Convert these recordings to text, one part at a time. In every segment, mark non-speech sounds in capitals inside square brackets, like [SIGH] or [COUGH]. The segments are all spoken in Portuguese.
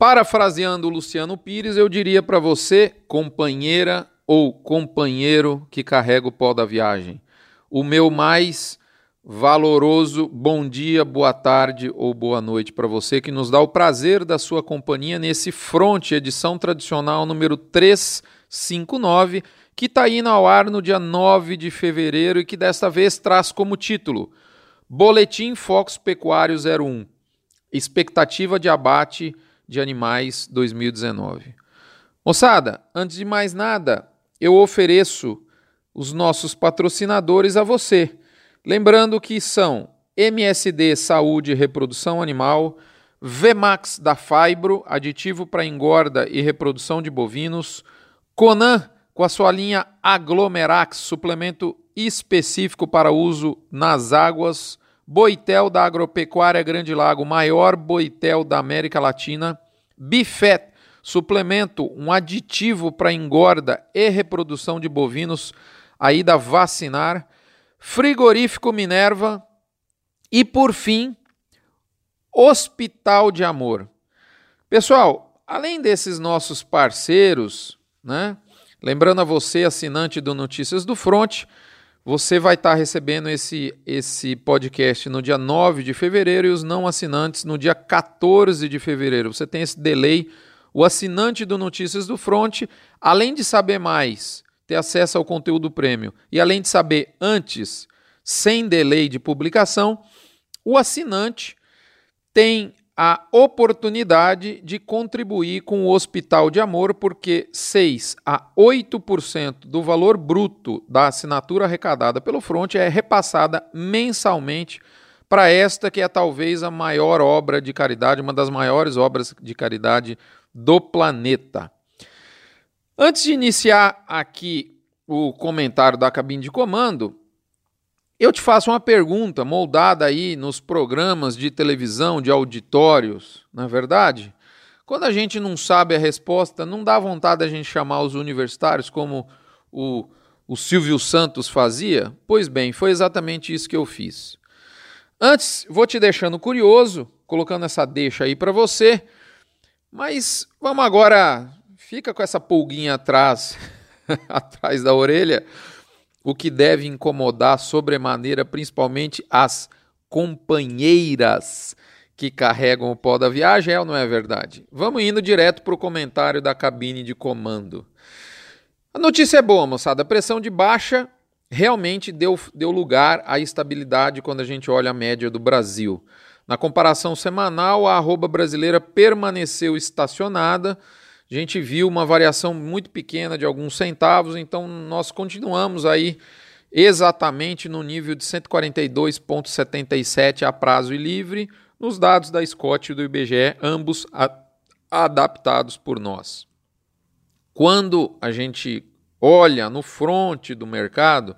Parafraseando o Luciano Pires, eu diria para você, companheira ou companheiro que carrega o pó da viagem, o meu mais valoroso bom dia, boa tarde ou boa noite para você que nos dá o prazer da sua companhia nesse Fronte, edição tradicional número 359, que está indo ao ar no dia 9 de fevereiro e que desta vez traz como título Boletim Focos Pecuário 01 Expectativa de abate de animais 2019. Moçada, antes de mais nada, eu ofereço os nossos patrocinadores a você. Lembrando que são MSD Saúde e Reprodução Animal, Vmax da Fibro, aditivo para engorda e reprodução de bovinos, Conan com a sua linha Aglomerax, suplemento específico para uso nas águas, Boitel da Agropecuária Grande Lago, maior boitel da América Latina, Bifet, suplemento, um aditivo para engorda e reprodução de bovinos, aí da Vacinar, Frigorífico Minerva e, por fim, Hospital de Amor. Pessoal, além desses nossos parceiros, né? Lembrando a você, assinante do Notícias do Front, você vai estar recebendo esse, esse podcast no dia 9 de fevereiro e os não assinantes no dia 14 de fevereiro. Você tem esse delay. O assinante do Notícias do Front, além de saber mais, ter acesso ao conteúdo prêmio e além de saber antes, sem delay de publicação, o assinante tem a oportunidade de contribuir com o Hospital de Amor, porque 6 a 8% do valor bruto da assinatura arrecadada pelo Fronte é repassada mensalmente para esta que é talvez a maior obra de caridade, uma das maiores obras de caridade do planeta. Antes de iniciar aqui o comentário da cabine de comando, eu te faço uma pergunta moldada aí nos programas de televisão, de auditórios, não é verdade? Quando a gente não sabe a resposta, não dá vontade a gente chamar os universitários como o, o Silvio Santos fazia? Pois bem, foi exatamente isso que eu fiz. Antes, vou te deixando curioso, colocando essa deixa aí para você, mas vamos agora, fica com essa pulguinha atrás, [LAUGHS] atrás da orelha o que deve incomodar sobremaneira principalmente as companheiras que carregam o pó da viagem, é ou não é verdade? Vamos indo direto para o comentário da cabine de comando. A notícia é boa, moçada. A pressão de baixa realmente deu, deu lugar à estabilidade quando a gente olha a média do Brasil. Na comparação semanal, a arroba brasileira permaneceu estacionada a gente viu uma variação muito pequena de alguns centavos, então nós continuamos aí exatamente no nível de 142,77 a prazo e livre, nos dados da Scott e do IBGE, ambos adaptados por nós. Quando a gente olha no fronte do mercado,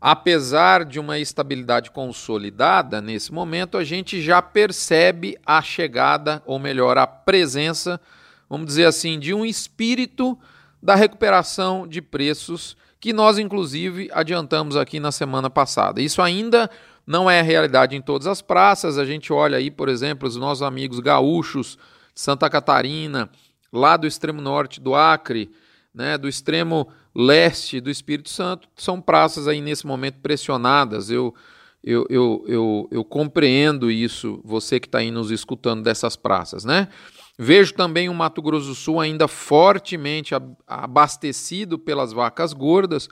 apesar de uma estabilidade consolidada nesse momento, a gente já percebe a chegada, ou melhor, a presença vamos dizer assim, de um espírito da recuperação de preços que nós, inclusive, adiantamos aqui na semana passada. Isso ainda não é realidade em todas as praças. A gente olha aí, por exemplo, os nossos amigos gaúchos, Santa Catarina, lá do extremo norte do Acre, né, do extremo leste do Espírito Santo, são praças aí nesse momento pressionadas. Eu, eu, eu, eu, eu compreendo isso, você que está aí nos escutando dessas praças, né? Vejo também o Mato Grosso do Sul ainda fortemente abastecido pelas vacas gordas,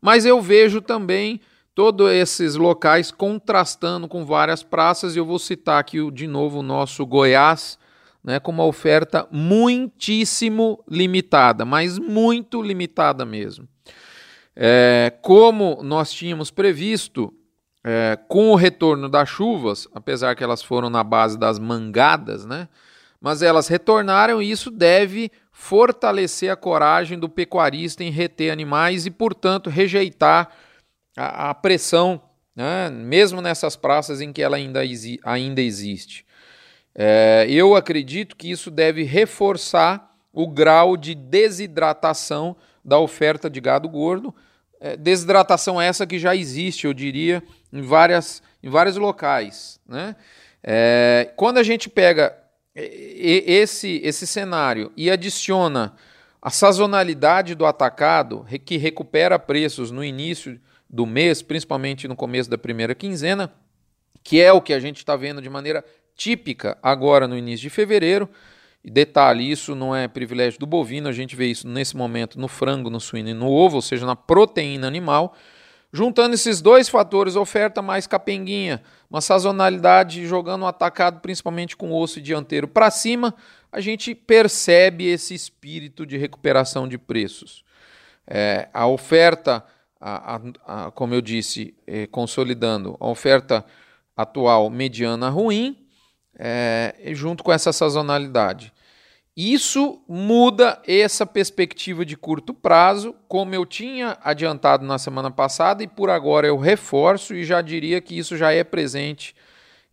mas eu vejo também todos esses locais contrastando com várias praças, e eu vou citar aqui de novo o nosso Goiás, né, com uma oferta muitíssimo limitada, mas muito limitada mesmo. É, como nós tínhamos previsto, é, com o retorno das chuvas, apesar que elas foram na base das mangadas, né? Mas elas retornaram e isso deve fortalecer a coragem do pecuarista em reter animais e, portanto, rejeitar a, a pressão, né, mesmo nessas praças em que ela ainda, ainda existe. É, eu acredito que isso deve reforçar o grau de desidratação da oferta de gado gordo, é, desidratação essa que já existe, eu diria, em, várias, em vários locais. Né? É, quando a gente pega esse, esse cenário e adiciona a sazonalidade do atacado, que recupera preços no início do mês, principalmente no começo da primeira quinzena, que é o que a gente está vendo de maneira típica agora no início de fevereiro. E detalhe, isso não é privilégio do bovino, a gente vê isso nesse momento no frango, no suíno e no ovo, ou seja, na proteína animal. Juntando esses dois fatores, oferta mais capenguinha, uma sazonalidade jogando um atacado principalmente com osso dianteiro para cima, a gente percebe esse espírito de recuperação de preços. É, a oferta, a, a, a, como eu disse, é, consolidando, a oferta atual mediana ruim, é, junto com essa sazonalidade. Isso muda essa perspectiva de curto prazo, como eu tinha adiantado na semana passada, e por agora eu reforço e já diria que isso já é presente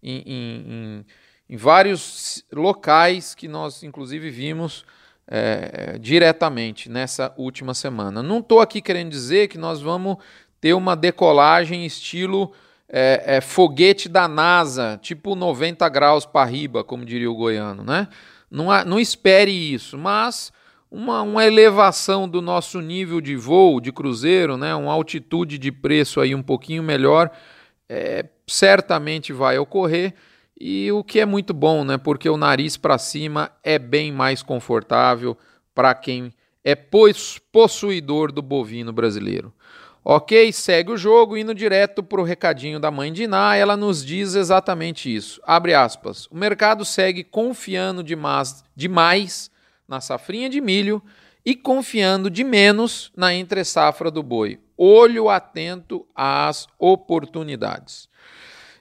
em, em, em vários locais que nós, inclusive, vimos é, diretamente nessa última semana. Não estou aqui querendo dizer que nós vamos ter uma decolagem estilo é, é, foguete da NASA, tipo 90 graus para riba, como diria o goiano, né? Não, há, não espere isso, mas uma, uma elevação do nosso nível de voo, de cruzeiro, né? uma altitude de preço aí um pouquinho melhor, é, certamente vai ocorrer. E o que é muito bom, né? Porque o nariz para cima é bem mais confortável para quem é possuidor do bovino brasileiro. Ok, segue o jogo, indo direto para o recadinho da mãe de Iná, ela nos diz exatamente isso. Abre aspas. O mercado segue confiando demais, demais na safrinha de milho e confiando de menos na entre-safra do boi. Olho atento às oportunidades.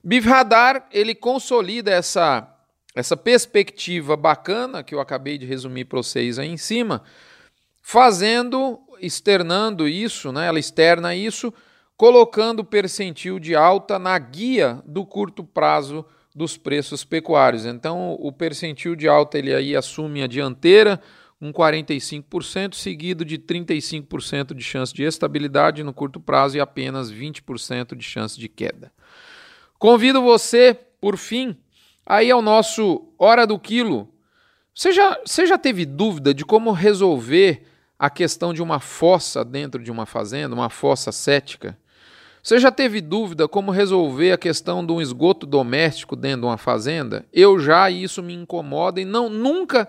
Bifradar, ele consolida essa, essa perspectiva bacana que eu acabei de resumir para vocês aí em cima, fazendo externando isso, né, ela externa isso, colocando o percentil de alta na guia do curto prazo dos preços pecuários. Então, o percentil de alta ele aí assume a dianteira, um 45%, seguido de 35% de chance de estabilidade no curto prazo e apenas 20% de chance de queda. Convido você, por fim, aí ao nosso Hora do Quilo. Você já, você já teve dúvida de como resolver a questão de uma fossa dentro de uma fazenda, uma fossa cética? Você já teve dúvida como resolver a questão de um esgoto doméstico dentro de uma fazenda? Eu já, e isso me incomoda e não nunca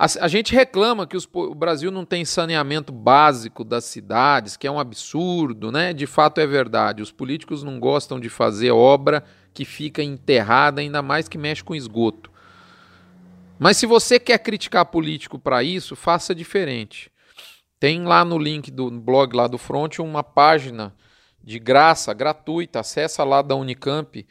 a, a gente reclama que os, o Brasil não tem saneamento básico das cidades, que é um absurdo, né? De fato é verdade. Os políticos não gostam de fazer obra que fica enterrada, ainda mais que mexe com esgoto. Mas se você quer criticar político para isso, faça diferente. Tem lá no link do blog lá do Front uma página de graça, gratuita, acessa lá da Unicamp.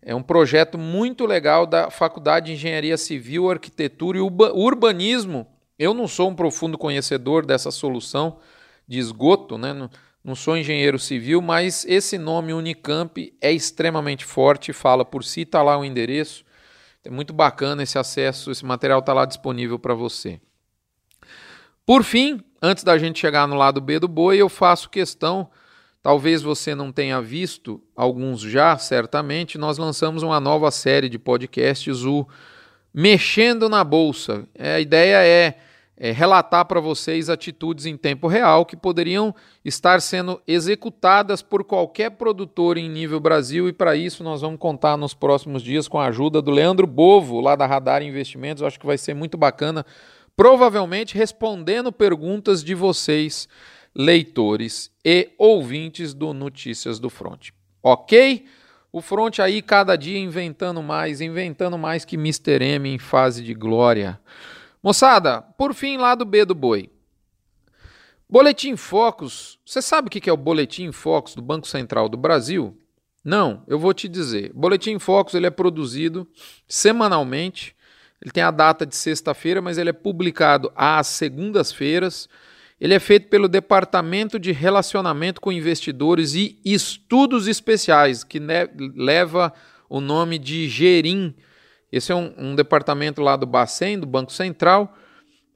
É um projeto muito legal da Faculdade de Engenharia Civil, Arquitetura e Urbanismo. Eu não sou um profundo conhecedor dessa solução de esgoto, né? não, não sou engenheiro civil, mas esse nome Unicamp é extremamente forte, fala por si, está lá o endereço. É muito bacana esse acesso, esse material está lá disponível para você. Por fim, antes da gente chegar no lado B do boi, eu faço questão, talvez você não tenha visto, alguns já, certamente, nós lançamos uma nova série de podcasts, o Mexendo na Bolsa. É, a ideia é, é relatar para vocês atitudes em tempo real que poderiam estar sendo executadas por qualquer produtor em nível Brasil, e para isso nós vamos contar nos próximos dias com a ajuda do Leandro Bovo, lá da Radar Investimentos. Eu acho que vai ser muito bacana provavelmente respondendo perguntas de vocês, leitores e ouvintes do Notícias do Front. Ok? O Front aí cada dia inventando mais, inventando mais que Mr. M em fase de glória. Moçada, por fim, lá do B do boi. Boletim Focus. Você sabe o que é o Boletim Focus do Banco Central do Brasil? Não, eu vou te dizer. Boletim Focus ele é produzido semanalmente ele tem a data de sexta-feira, mas ele é publicado às segundas-feiras. Ele é feito pelo Departamento de Relacionamento com Investidores e Estudos Especiais, que leva o nome de GERIM. Esse é um, um departamento lá do Bacen, do Banco Central,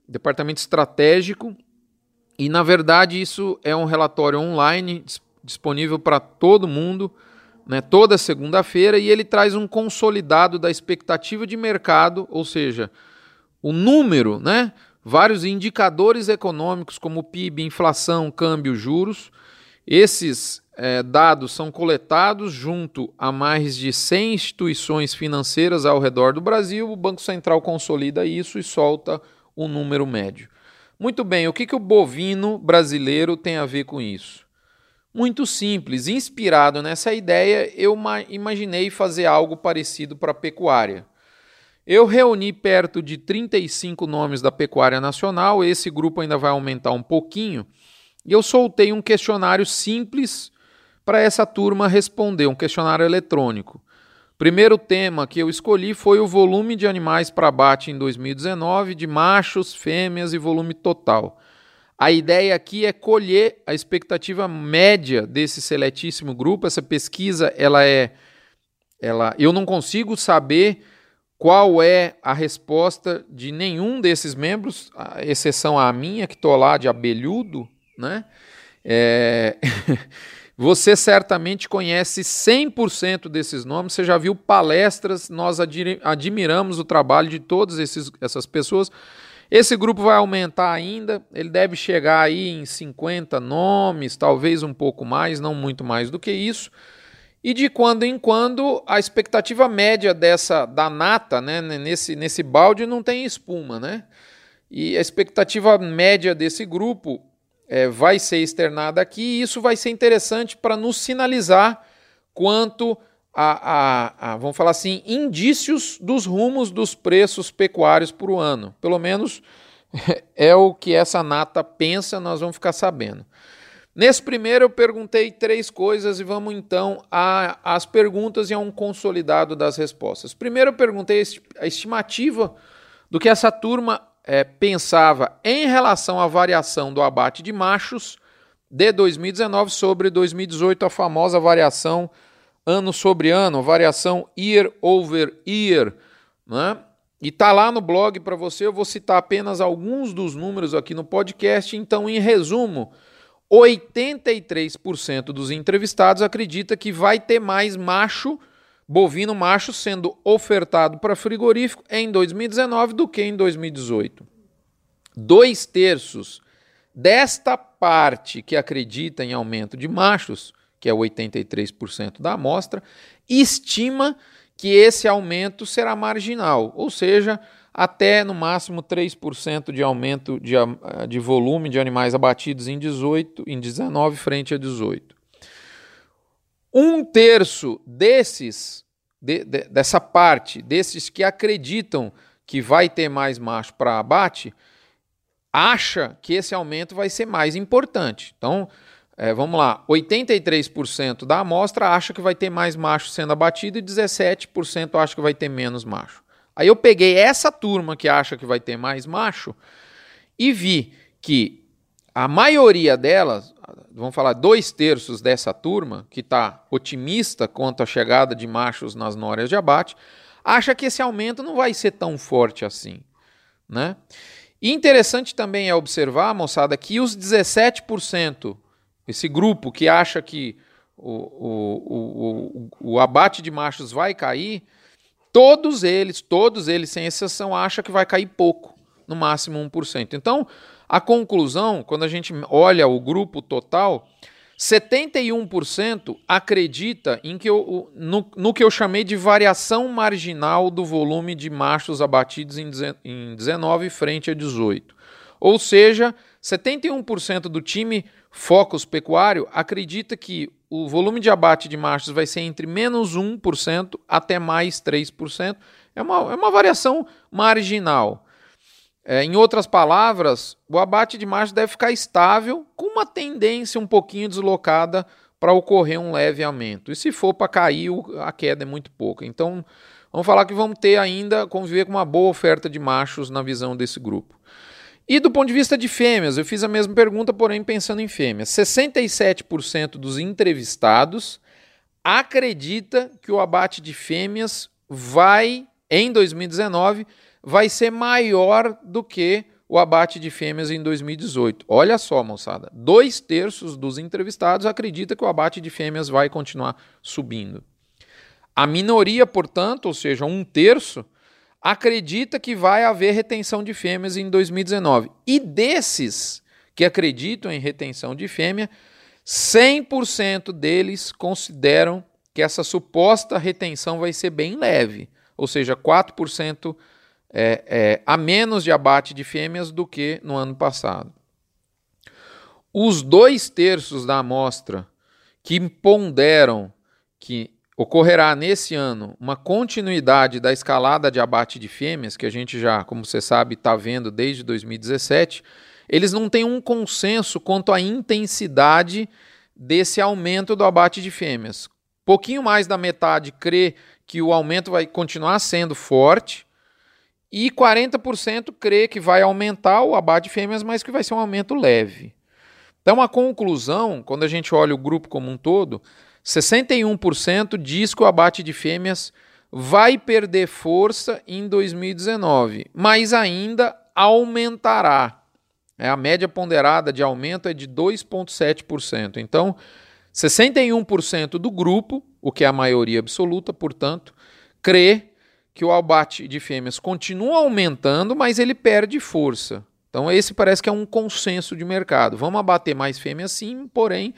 departamento estratégico. E, na verdade, isso é um relatório online disponível para todo mundo né, toda segunda-feira, e ele traz um consolidado da expectativa de mercado, ou seja, o número, né, vários indicadores econômicos como PIB, inflação, câmbio, juros. Esses é, dados são coletados junto a mais de 100 instituições financeiras ao redor do Brasil. O Banco Central consolida isso e solta o um número médio. Muito bem, o que, que o bovino brasileiro tem a ver com isso? Muito simples. Inspirado nessa ideia, eu imaginei fazer algo parecido para a pecuária. Eu reuni perto de 35 nomes da pecuária nacional, esse grupo ainda vai aumentar um pouquinho, e eu soltei um questionário simples para essa turma responder, um questionário eletrônico. Primeiro tema que eu escolhi foi o volume de animais para abate em 2019, de machos, fêmeas e volume total. A ideia aqui é colher a expectativa média desse seletíssimo grupo. Essa pesquisa, ela é ela eu não consigo saber qual é a resposta de nenhum desses membros, a exceção a minha, que estou lá de abelhudo, né? É... [LAUGHS] Você certamente conhece 100% desses nomes, você já viu palestras, nós admiramos o trabalho de todas essas pessoas. Esse grupo vai aumentar ainda, ele deve chegar aí em 50 nomes, talvez um pouco mais, não muito mais do que isso. E de quando em quando a expectativa média dessa da nata, né, nesse, nesse balde não tem espuma, né? E a expectativa média desse grupo é, vai ser externada aqui e isso vai ser interessante para nos sinalizar quanto a, a, a, vamos falar assim, indícios dos rumos dos preços pecuários por ano. Pelo menos [LAUGHS] é o que essa nata pensa, nós vamos ficar sabendo. Nesse primeiro eu perguntei três coisas e vamos então às perguntas e a um consolidado das respostas. Primeiro eu perguntei a estimativa do que essa turma é, pensava em relação à variação do abate de machos de 2019 sobre 2018, a famosa variação ano sobre ano, variação year over year, né? E tá lá no blog para você, eu vou citar apenas alguns dos números aqui no podcast, então em resumo, 83% dos entrevistados acredita que vai ter mais macho, bovino macho, sendo ofertado para frigorífico em 2019 do que em 2018. Dois terços desta parte que acredita em aumento de machos, que é 83% da amostra, estima que esse aumento será marginal, ou seja, até no máximo 3% de aumento de, de volume de animais abatidos em 18, em 19 frente a 18. Um terço desses, de, de, dessa parte, desses que acreditam que vai ter mais macho para abate, acha que esse aumento vai ser mais importante. Então, é, vamos lá, 83% da amostra acha que vai ter mais macho sendo abatido e 17% acha que vai ter menos macho. Aí eu peguei essa turma que acha que vai ter mais macho e vi que a maioria delas, vamos falar dois terços dessa turma, que está otimista quanto à chegada de machos nas nórias de abate, acha que esse aumento não vai ser tão forte assim. Né? E interessante também é observar, moçada, que os 17%, esse grupo que acha que o, o, o, o abate de machos vai cair, Todos eles, todos eles, sem exceção, acham que vai cair pouco, no máximo 1%. Então, a conclusão, quando a gente olha o grupo total, 71% acredita em que eu, no, no, que eu chamei de variação marginal do volume de machos abatidos em, em 19 frente a 18. Ou seja, 71% do time Focus Pecuário acredita que o volume de abate de machos vai ser entre menos 1% até mais 3%. É uma, é uma variação marginal. É, em outras palavras, o abate de machos deve ficar estável, com uma tendência um pouquinho deslocada para ocorrer um leve aumento. E se for para cair, a queda é muito pouca. Então, vamos falar que vamos ter ainda, conviver com uma boa oferta de machos na visão desse grupo. E do ponto de vista de fêmeas, eu fiz a mesma pergunta, porém pensando em fêmeas. 67% dos entrevistados acredita que o abate de fêmeas vai, em 2019, vai ser maior do que o abate de fêmeas em 2018. Olha só, moçada, dois terços dos entrevistados acredita que o abate de fêmeas vai continuar subindo. A minoria, portanto, ou seja, um terço, acredita que vai haver retenção de fêmeas em 2019. E desses que acreditam em retenção de fêmea, 100% deles consideram que essa suposta retenção vai ser bem leve, ou seja, 4% é, é, a menos de abate de fêmeas do que no ano passado. Os dois terços da amostra que ponderam que ocorrerá nesse ano uma continuidade da escalada de abate de fêmeas, que a gente já, como você sabe, está vendo desde 2017, eles não têm um consenso quanto à intensidade desse aumento do abate de fêmeas. Pouquinho mais da metade crê que o aumento vai continuar sendo forte, e 40% crê que vai aumentar o abate de fêmeas, mas que vai ser um aumento leve. Então, a conclusão, quando a gente olha o grupo como um todo, 61% diz que o abate de fêmeas vai perder força em 2019, mas ainda aumentará. É, a média ponderada de aumento é de 2,7%. Então, 61% do grupo, o que é a maioria absoluta, portanto, crê que o abate de fêmeas continua aumentando, mas ele perde força. Então, esse parece que é um consenso de mercado. Vamos abater mais fêmeas sim, porém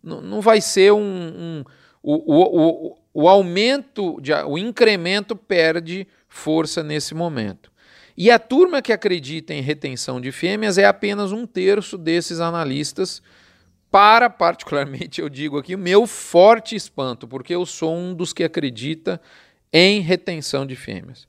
não vai ser um. um o, o, o, o aumento, de, o incremento perde força nesse momento. E a turma que acredita em retenção de fêmeas é apenas um terço desses analistas, para, particularmente, [LAUGHS] eu digo aqui, o meu forte espanto, porque eu sou um dos que acredita em retenção de fêmeas.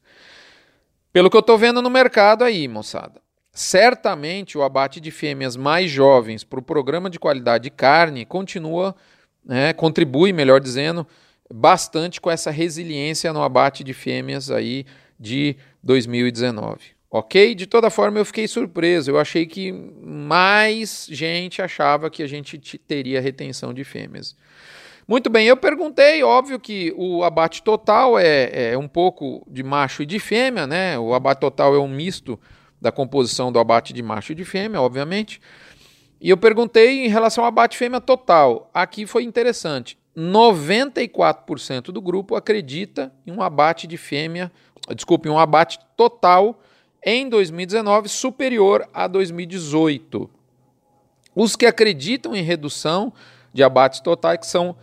Pelo que eu estou vendo no mercado aí, moçada. Certamente o abate de fêmeas mais jovens para o programa de qualidade de carne continua, né, contribui, melhor dizendo, bastante com essa resiliência no abate de fêmeas aí de 2019. Ok? De toda forma, eu fiquei surpreso. Eu achei que mais gente achava que a gente teria retenção de fêmeas. Muito bem, eu perguntei, óbvio que o abate total é, é um pouco de macho e de fêmea, né? O abate total é um misto da composição do abate de macho e de fêmea, obviamente. E eu perguntei em relação ao abate fêmea total. Aqui foi interessante. 94% do grupo acredita em um abate de fêmea, desculpe, um abate total em 2019 superior a 2018. Os que acreditam em redução de abates totais, que são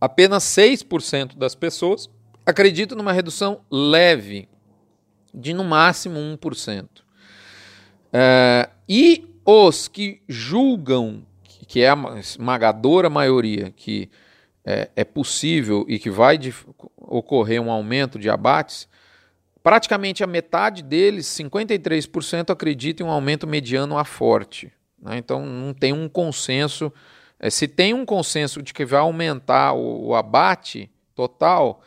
apenas 6% das pessoas, acreditam numa redução leve, de no máximo 1%. É, e os que julgam, que é a esmagadora maioria, que é, é possível e que vai de, ocorrer um aumento de abates, praticamente a metade deles, 53%, acreditam em um aumento mediano a forte. Né? Então não tem um consenso. É, se tem um consenso de que vai aumentar o, o abate total,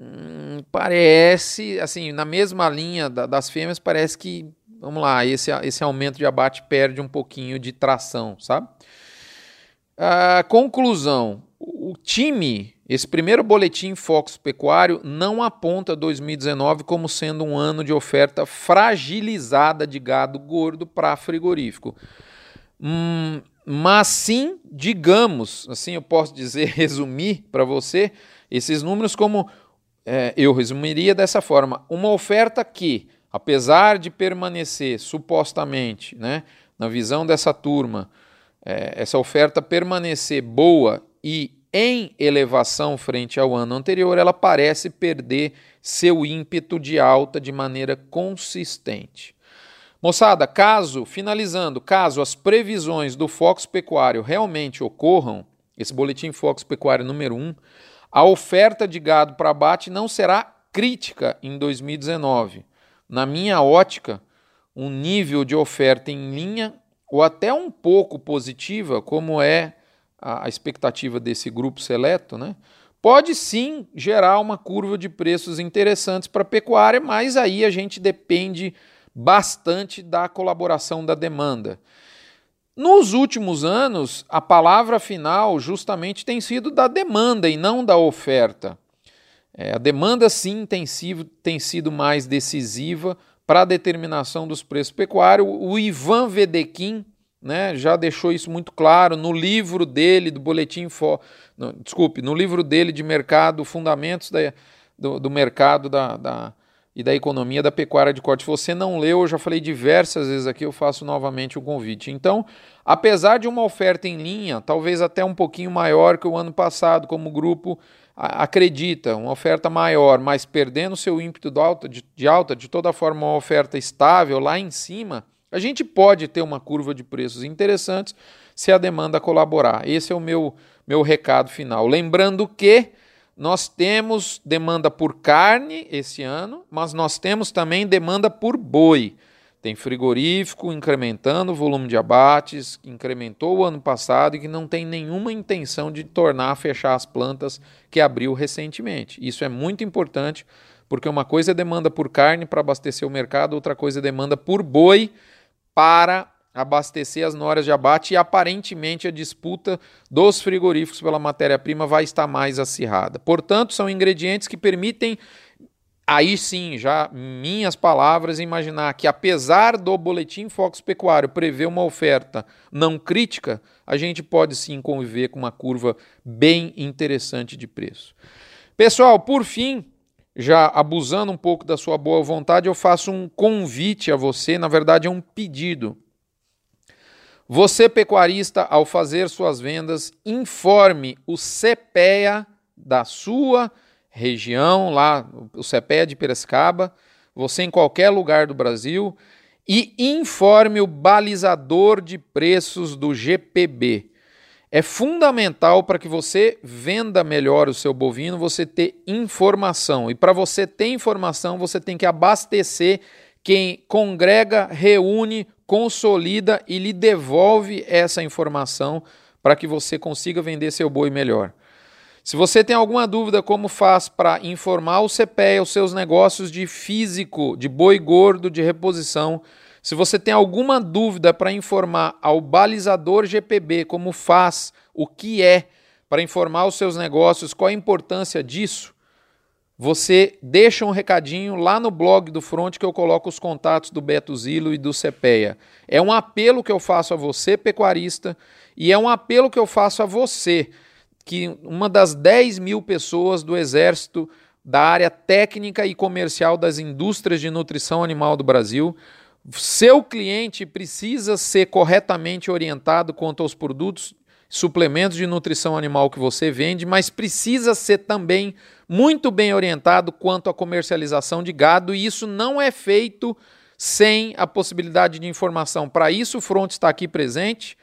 hum, parece, assim, na mesma linha da, das fêmeas, parece que vamos lá, esse, esse aumento de abate perde um pouquinho de tração, sabe? A conclusão: o time, esse primeiro boletim Focus Pecuário, não aponta 2019 como sendo um ano de oferta fragilizada de gado gordo para frigorífico. Hum, mas sim, digamos, assim eu posso dizer, [LAUGHS] resumir para você esses números como é, eu resumiria dessa forma: uma oferta que apesar de permanecer supostamente, né, na visão dessa turma, é, essa oferta permanecer boa e em elevação frente ao ano anterior, ela parece perder seu ímpeto de alta de maneira consistente. Moçada, caso, finalizando, caso as previsões do Fox Pecuário realmente ocorram, esse boletim Fox Pecuário número 1, a oferta de gado para abate não será crítica em 2019 na minha ótica, um nível de oferta em linha ou até um pouco positiva, como é a expectativa desse grupo seleto, né? Pode sim gerar uma curva de preços interessantes para a pecuária, mas aí a gente depende bastante da colaboração da demanda. Nos últimos anos, a palavra final justamente tem sido da demanda e não da oferta. É, a demanda sim tem sido, tem sido mais decisiva para a determinação dos preços pecuários. O Ivan Vedequim né, já deixou isso muito claro no livro dele, do Boletim. Fo... Não, desculpe, no livro dele de mercado, Fundamentos da, do, do Mercado da, da, e da Economia da Pecuária de Corte. Se você não leu, eu já falei diversas vezes aqui, eu faço novamente o convite. Então, apesar de uma oferta em linha, talvez até um pouquinho maior que o ano passado, como grupo acredita, uma oferta maior, mas perdendo seu ímpeto de alta, de, de alta, de toda forma uma oferta estável lá em cima, a gente pode ter uma curva de preços interessantes se a demanda colaborar. Esse é o meu, meu recado final. Lembrando que nós temos demanda por carne esse ano, mas nós temos também demanda por boi. Tem frigorífico incrementando o volume de abates, que incrementou o ano passado e que não tem nenhuma intenção de tornar a fechar as plantas que abriu recentemente. Isso é muito importante, porque uma coisa é demanda por carne para abastecer o mercado, outra coisa é demanda por boi para abastecer as noras de abate e aparentemente a disputa dos frigoríficos pela matéria-prima vai estar mais acirrada. Portanto, são ingredientes que permitem aí sim, já minhas palavras, imaginar que apesar do boletim Fox Pecuário prever uma oferta não crítica, a gente pode sim conviver com uma curva bem interessante de preço. Pessoal, por fim, já abusando um pouco da sua boa vontade, eu faço um convite a você, na verdade é um pedido. Você, pecuarista, ao fazer suas vendas, informe o CPEA da sua região, lá, o CPE de Piracicaba, você em qualquer lugar do Brasil, e informe o balizador de preços do GPB. É fundamental para que você venda melhor o seu bovino, você ter informação. E para você ter informação, você tem que abastecer quem congrega, reúne, consolida e lhe devolve essa informação para que você consiga vender seu boi melhor. Se você tem alguma dúvida como faz para informar o CPE os seus negócios de físico, de boi gordo, de reposição, se você tem alguma dúvida para informar ao balizador GPB como faz, o que é, para informar os seus negócios, qual a importância disso, você deixa um recadinho lá no blog do Front que eu coloco os contatos do Beto Zilo e do CPEA. É um apelo que eu faço a você, pecuarista, e é um apelo que eu faço a você que uma das 10 mil pessoas do Exército da área técnica e comercial das indústrias de nutrição animal do Brasil. Seu cliente precisa ser corretamente orientado quanto aos produtos, suplementos de nutrição animal que você vende, mas precisa ser também muito bem orientado quanto à comercialização de gado, e isso não é feito sem a possibilidade de informação. Para isso, o Front está aqui presente.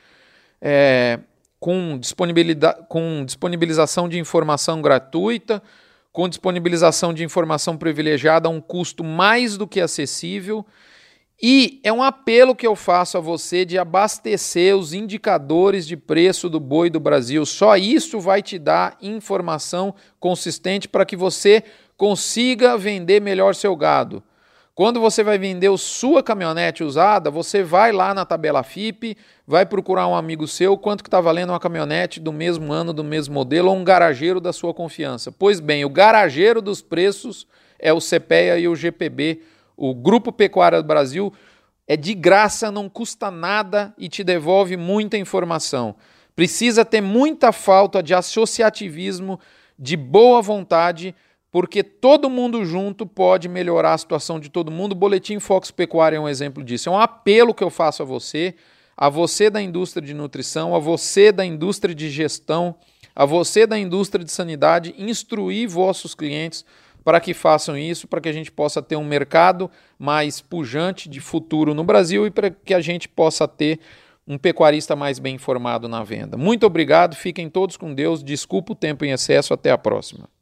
É, com, disponibilidade, com disponibilização de informação gratuita, com disponibilização de informação privilegiada a um custo mais do que acessível. E é um apelo que eu faço a você de abastecer os indicadores de preço do boi do Brasil. Só isso vai te dar informação consistente para que você consiga vender melhor seu gado. Quando você vai vender sua caminhonete usada, você vai lá na tabela FIP, vai procurar um amigo seu quanto que está valendo uma caminhonete do mesmo ano, do mesmo modelo, ou um garageiro da sua confiança. Pois bem, o garageiro dos preços é o CPEA e o GPB, o Grupo Pecuária do Brasil. É de graça, não custa nada e te devolve muita informação. Precisa ter muita falta de associativismo, de boa vontade porque todo mundo junto pode melhorar a situação de todo mundo. O Boletim Fox Pecuária é um exemplo disso. É um apelo que eu faço a você, a você da indústria de nutrição, a você da indústria de gestão, a você da indústria de sanidade, instruir vossos clientes para que façam isso, para que a gente possa ter um mercado mais pujante de futuro no Brasil e para que a gente possa ter um pecuarista mais bem informado na venda. Muito obrigado, fiquem todos com Deus, desculpa o tempo em excesso, até a próxima.